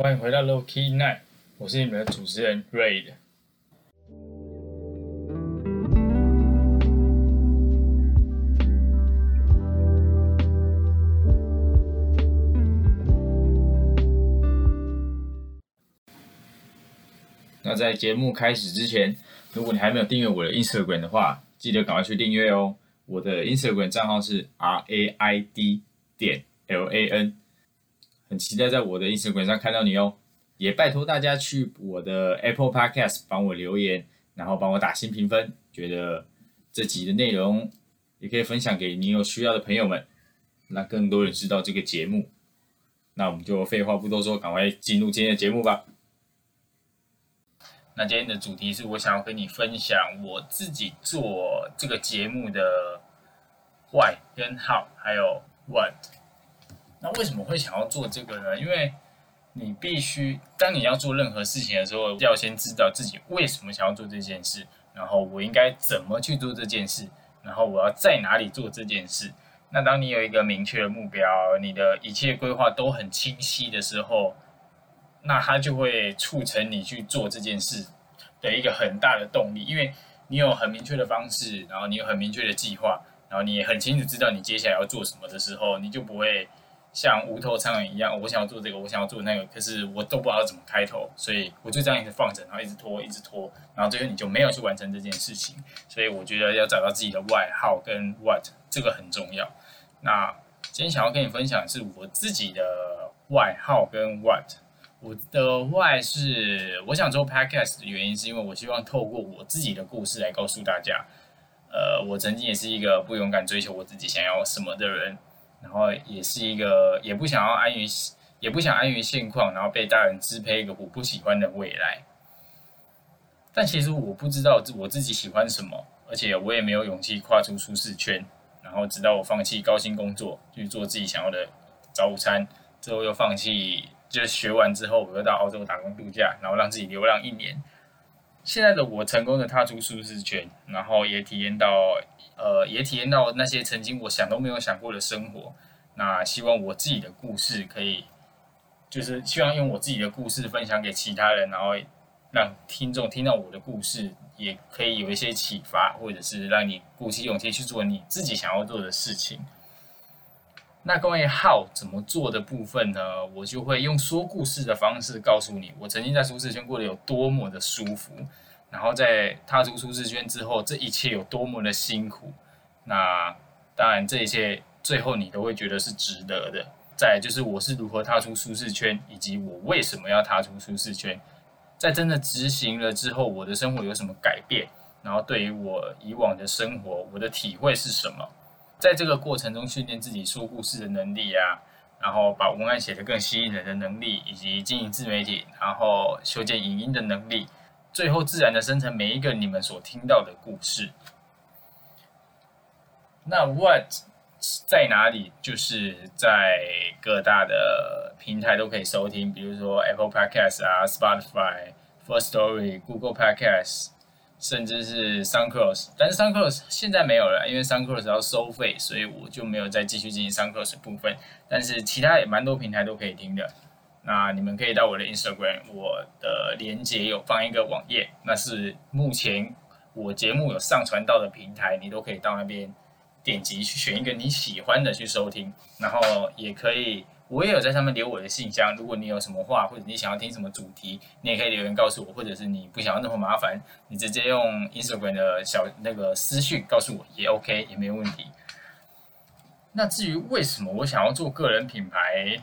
欢迎回到 Low Key Night，我是你们的主持人 Raid。那在节目开始之前，如果你还没有订阅我的 Instagram 的话，记得赶快去订阅哦。我的 Instagram 账号是 R A I D 点 L A N，很期待在我的 Instagram 上看到你哦。也拜托大家去我的 Apple Podcast 帮我留言，然后帮我打新评分。觉得这集的内容也可以分享给你有需要的朋友们，让更多人知道这个节目。那我们就废话不多说，赶快进入今天的节目吧。那今天的主题是我想要跟你分享我自己做这个节目的 why 跟 how 还有 what。那为什么会想要做这个呢？因为你必须，当你要做任何事情的时候，要先知道自己为什么想要做这件事，然后我应该怎么去做这件事，然后我要在哪里做这件事。那当你有一个明确的目标，你的一切规划都很清晰的时候，那它就会促成你去做这件事的一个很大的动力，因为你有很明确的方式，然后你有很明确的计划，然后你也很清楚知道你接下来要做什么的时候，你就不会。像无头苍蝇一样，我想要做这个，我想要做那个，可是我都不知道怎么开头，所以我就这样一直放着，然后一直拖，一直拖，然后最后你就没有去完成这件事情。所以我觉得要找到自己的 why、how 跟 what 这个很重要。那今天想要跟你分享的是我自己的 why、how 跟 what。我的 why 是我想做 podcast 的原因，是因为我希望透过我自己的故事来告诉大家，呃，我曾经也是一个不勇敢追求我自己想要什么的人。然后也是一个也不想要安于也不想安于现况，然后被大人支配一个我不喜欢的未来。但其实我不知道我自己喜欢什么，而且我也没有勇气跨出舒适圈。然后直到我放弃高薪工作，去做自己想要的早午餐，之后又放弃，就学完之后我又到澳洲打工度假，然后让自己流浪一年。现在的我成功的踏出舒适圈，然后也体验到。呃，也体验到那些曾经我想都没有想过的生活。那希望我自己的故事可以，就是希望用我自己的故事分享给其他人，然后让听众听到我的故事，也可以有一些启发，或者是让你鼓起勇气去做你自己想要做的事情。那关于 how 怎么做的部分呢？我就会用说故事的方式告诉你，我曾经在舒适圈过得有多么的舒服。然后在踏出舒适圈之后，这一切有多么的辛苦？那当然，这一切最后你都会觉得是值得的。再就是我是如何踏出舒适圈，以及我为什么要踏出舒适圈。在真的执行了之后，我的生活有什么改变？然后对于我以往的生活，我的体会是什么？在这个过程中训练自己说故事的能力啊，然后把文案写得更吸引人的能力，以及经营自媒体，然后修建影音的能力。最后，自然的生成每一个你们所听到的故事。那 What 在哪里？就是在各大的平台都可以收听，比如说 Apple Podcast 啊、Spotify、First Story、Google Podcast，甚至是 Sun Cross，。但是 Sun Cross 现在没有了，因为 Sun Cross 要收费，所以我就没有再继续进行 Sun Cross 部分。但是其他也蛮多平台都可以听的。那你们可以到我的 Instagram，我的连接有放一个网页，那是目前我节目有上传到的平台，你都可以到那边点击去选一个你喜欢的去收听，然后也可以，我也有在上面留我的信箱，如果你有什么话或者你想要听什么主题，你也可以留言告诉我，或者是你不想要那么麻烦，你直接用 Instagram 的小那个私讯告诉我也 OK，也没有问题。那至于为什么我想要做个人品牌？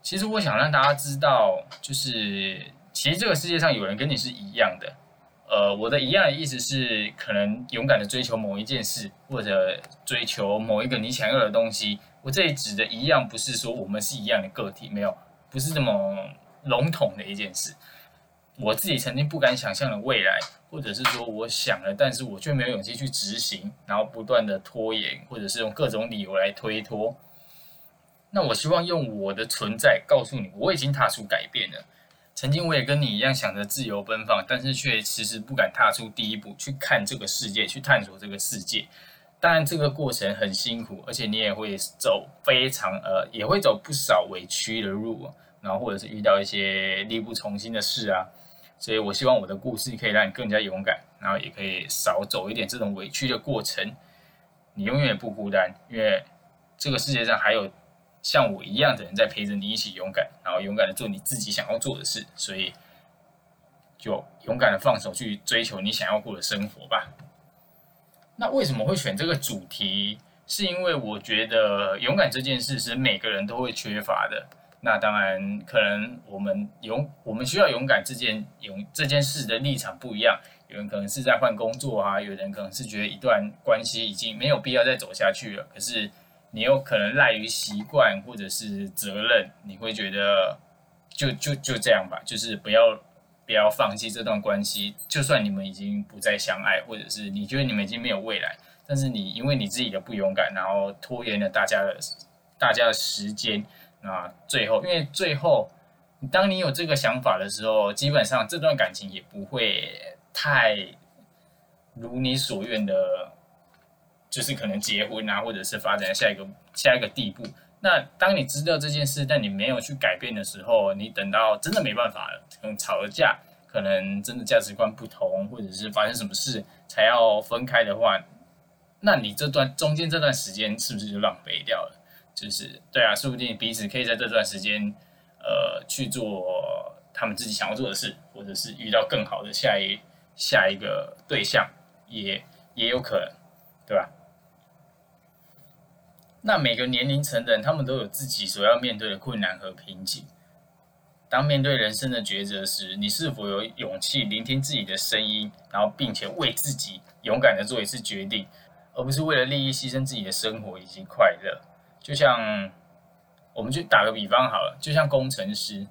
其实我想让大家知道，就是其实这个世界上有人跟你是一样的。呃，我的一样的意思是，可能勇敢的追求某一件事，或者追求某一个你想要的东西。我这里指的一样，不是说我们是一样的个体，没有，不是这么笼统的一件事。我自己曾经不敢想象的未来，或者是说我想了，但是我却没有勇气去执行，然后不断的拖延，或者是用各种理由来推脱。那我希望用我的存在告诉你，我已经踏出改变了。曾经我也跟你一样想着自由奔放，但是却迟迟不敢踏出第一步，去看这个世界，去探索这个世界。当然，这个过程很辛苦，而且你也会走非常呃，也会走不少委屈的路。然后或者是遇到一些力不从心的事啊。所以我希望我的故事可以让你更加勇敢，然后也可以少走一点这种委屈的过程。你永远不孤单，因为这个世界上还有像我一样的人在陪着你一起勇敢，然后勇敢的做你自己想要做的事。所以就勇敢的放手去追求你想要过的生活吧。那为什么会选这个主题？是因为我觉得勇敢这件事是每个人都会缺乏的。那当然，可能我们勇，我们需要勇敢这件勇这件事的立场不一样。有人可能是在换工作啊，有人可能是觉得一段关系已经没有必要再走下去了。可是你有可能赖于习惯或者是责任，你会觉得就就就这样吧，就是不要不要放弃这段关系。就算你们已经不再相爱，或者是你觉得你们已经没有未来，但是你因为你自己的不勇敢，然后拖延了大家的大家的时间。那最后，因为最后，当你有这个想法的时候，基本上这段感情也不会太如你所愿的，就是可能结婚啊，或者是发展下一个下一个地步。那当你知道这件事，但你没有去改变的时候，你等到真的没办法了，可能吵了架，可能真的价值观不同，或者是发生什么事才要分开的话，那你这段中间这段时间是不是就浪费掉了？就是对啊，说不定彼此可以在这段时间，呃，去做他们自己想要做的事，或者是遇到更好的下一下一个对象，也也有可能，对吧？那每个年龄层的人，他们都有自己所要面对的困难和瓶颈。当面对人生的抉择时，你是否有勇气聆听自己的声音，然后并且为自己勇敢的做一次决定，而不是为了利益牺牲自己的生活以及快乐？就像，我们就打个比方好了，就像工程师，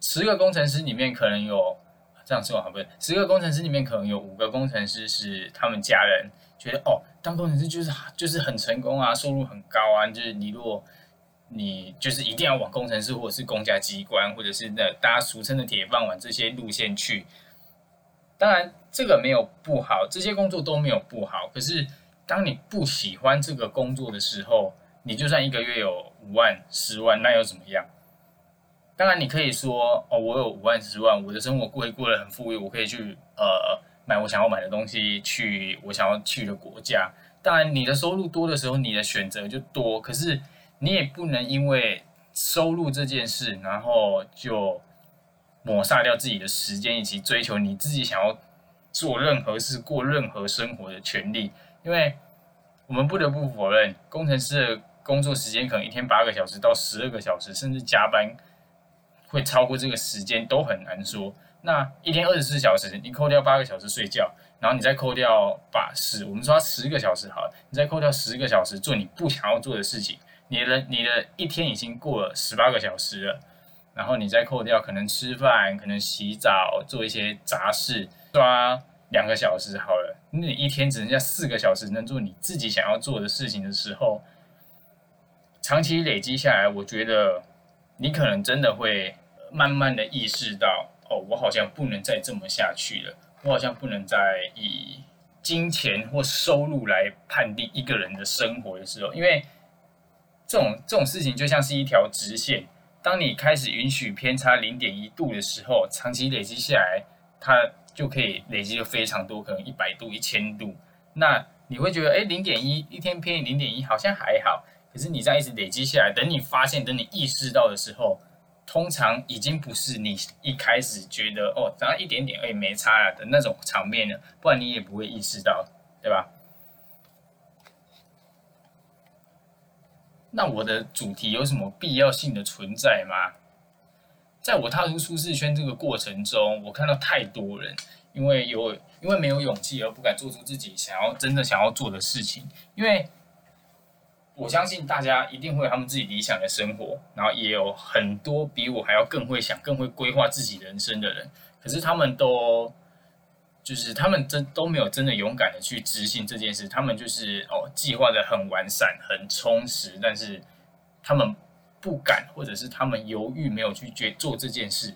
十个工程师里面可能有这样说好不？十个工程师里面可能有五个工程师是他们家人觉得哦，当工程师就是就是很成功啊，收入很高啊，就是你如果你就是一定要往工程师或者是公家机关或者是那大家俗称的铁饭碗这些路线去。当然这个没有不好，这些工作都没有不好。可是当你不喜欢这个工作的时候，你就算一个月有五万、十万，那又怎么样？当然，你可以说哦，我有五万、十万，我的生活过过得很富裕，我可以去呃买我想要买的东西，去我想要去的国家。当然，你的收入多的时候，你的选择就多。可是，你也不能因为收入这件事，然后就抹杀掉自己的时间，以及追求你自己想要做任何事、过任何生活的权利。因为我们不得不否认，工程师的。工作时间可能一天八个小时到十二个小时，甚至加班会超过这个时间都很难说。那一天二十四小时，你扣掉八个小时睡觉，然后你再扣掉把十，我们说十个小时好了，你再扣掉十个小时做你不想要做的事情，你的你的一天已经过了十八个小时了。然后你再扣掉可能吃饭、可能洗澡、做一些杂事，抓两个小时好了，那你一天只剩下四个小时能做你自己想要做的事情的时候。长期累积下来，我觉得你可能真的会慢慢的意识到，哦，我好像不能再这么下去了，我好像不能再以金钱或收入来判定一个人的生活的时候，因为这种这种事情就像是一条直线，当你开始允许偏差零点一度的时候，长期累积下来，它就可以累积的非常多，可能一百度、一千度，那你会觉得，哎，零点一一天偏零点一好像还好。可是你这样一直累积下来，等你发现、等你意识到的时候，通常已经不是你一开始觉得哦，只要一点点，哎，没差了的那种场面了。不然你也不会意识到，对吧？那我的主题有什么必要性的存在吗？在我踏出舒适圈这个过程中，我看到太多人因为有因为没有勇气而不敢做出自己想要真的想要做的事情，因为。我相信大家一定会有他们自己理想的生活，然后也有很多比我还要更会想、更会规划自己人生的人。可是他们都，就是他们真都没有真的勇敢的去执行这件事。他们就是哦，计划的很完善、很充实，但是他们不敢，或者是他们犹豫，没有去决做这件事。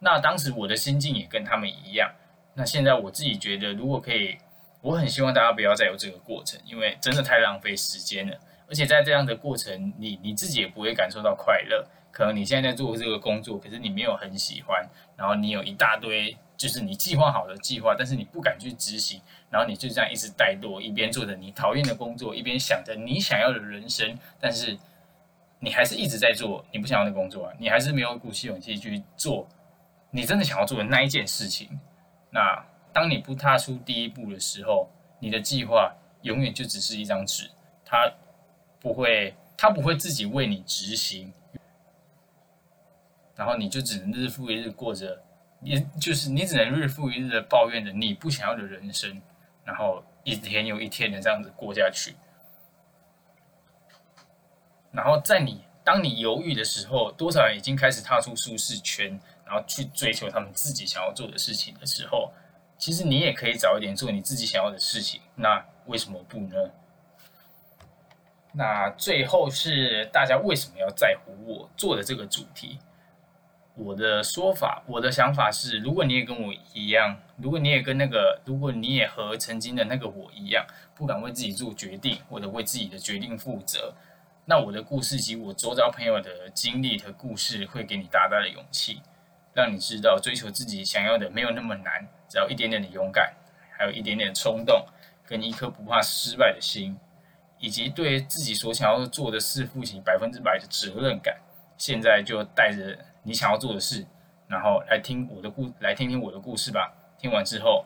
那当时我的心境也跟他们一样。那现在我自己觉得，如果可以，我很希望大家不要再有这个过程，因为真的太浪费时间了。而且在这样的过程，你你自己也不会感受到快乐，可能你现在在做这个工作，可是你没有很喜欢，然后你有一大堆就是你计划好的计划，但是你不敢去执行，然后你就这样一直怠惰，一边做着你讨厌的工作，一边想着你想要的人生，但是你还是一直在做你不想要的工作啊，你还是没有鼓起勇气去做你真的想要做的那一件事情。那当你不踏出第一步的时候，你的计划永远就只是一张纸，它不会，他不会自己为你执行。然后你就只能日复一日过着，你就是你只能日复一日的抱怨着你不想要的人生，然后一天又一天的这样子过下去。然后在你当你犹豫的时候，多少人已经开始踏出舒适圈，然后去追求他们自己想要做的事情的时候，其实你也可以早一点做你自己想要的事情。那为什么不呢？那最后是大家为什么要在乎我做的这个主题？我的说法，我的想法是，如果你也跟我一样，如果你也跟那个，如果你也和曾经的那个我一样，不敢为自己做决定，或者为自己的决定负责，那我的故事及我周遭朋友的经历和故事，会给你大大的勇气，让你知道追求自己想要的没有那么难，只要一点点的勇敢，还有一点点冲动，跟一颗不怕失败的心，以及对自己所想要做的事负起百分之百的责任感。现在就带着。你想要做的事，然后来听我的故，来听听我的故事吧。听完之后，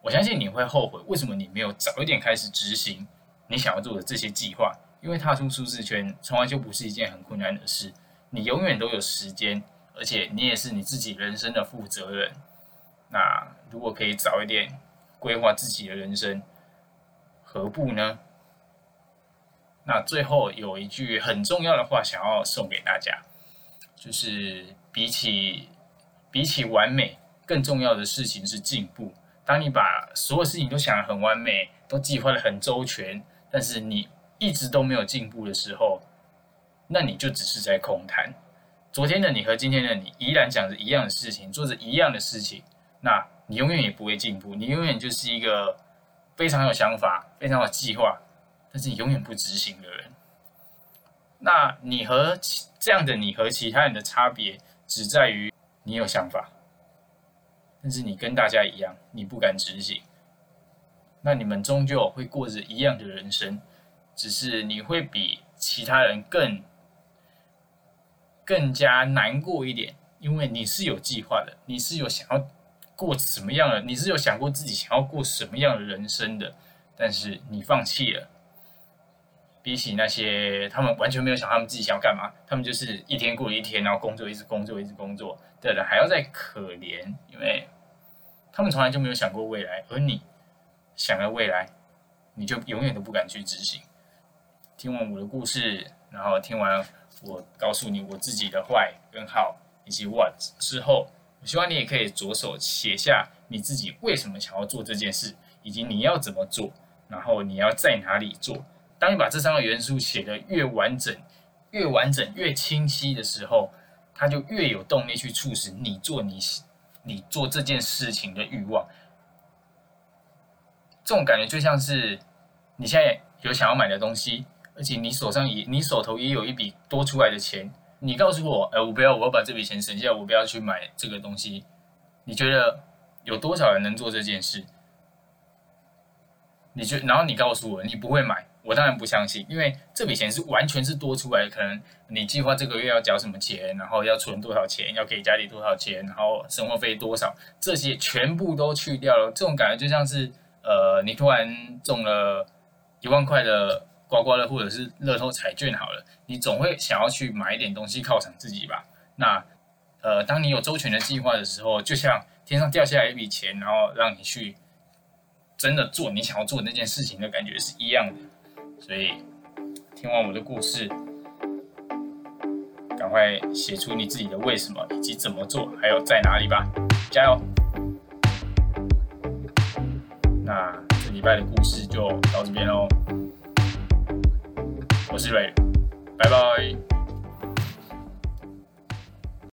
我相信你会后悔，为什么你没有早一点开始执行你想要做的这些计划？因为踏出舒适圈从来就不是一件很困难的事，你永远都有时间，而且你也是你自己人生的负责人。那如果可以早一点规划自己的人生，何不呢？那最后有一句很重要的话想要送给大家。就是比起比起完美，更重要的事情是进步。当你把所有事情都想得很完美，都计划得很周全，但是你一直都没有进步的时候，那你就只是在空谈。昨天的你和今天的你依然讲着一样的事情，做着一样的事情，那你永远也不会进步。你永远就是一个非常有想法、非常有计划，但是你永远不执行的人。那你和这样的你和其他人的差别，只在于你有想法，但是你跟大家一样，你不敢执行。那你们终究会过着一样的人生，只是你会比其他人更更加难过一点，因为你是有计划的，你是有想要过什么样的，你是有想过自己想要过什么样的人生的，但是你放弃了。比起那些他们完全没有想他们自己想要干嘛，他们就是一天过一天，然后工作一直工作一直工作对的还要再可怜，因为他们从来就没有想过未来，而你想了未来，你就永远都不敢去执行。听完我的故事，然后听完我告诉你我自己的坏跟好以及 what 之后，我希望你也可以着手写下你自己为什么想要做这件事，以及你要怎么做，然后你要在哪里做。当你把这三个元素写得越完整、越完整、越清晰的时候，它就越有动力去促使你做你你做这件事情的欲望。这种感觉就像是你现在有想要买的东西，而且你手上也你手头也有一笔多出来的钱，你告诉我，哎，我不要，我要把这笔钱省下，我不要去买这个东西。你觉得有多少人能做这件事？你觉，然后你告诉我，你不会买。我当然不相信，因为这笔钱是完全是多出来的。可能你计划这个月要缴什么钱，然后要存多少钱，要给家里多少钱，然后生活费多少，这些全部都去掉了。这种感觉就像是，呃，你突然中了一万块的刮刮乐或者是乐透彩券，好了，你总会想要去买一点东西犒赏自己吧？那，呃，当你有周全的计划的时候，就像天上掉下来一笔钱，然后让你去真的做你想要做的那件事情的感觉是一样的。所以，听完我的故事，赶快写出你自己的为什么，以及怎么做，还有在哪里吧！加油！那这礼拜的故事就到这边喽。我是瑞，拜拜。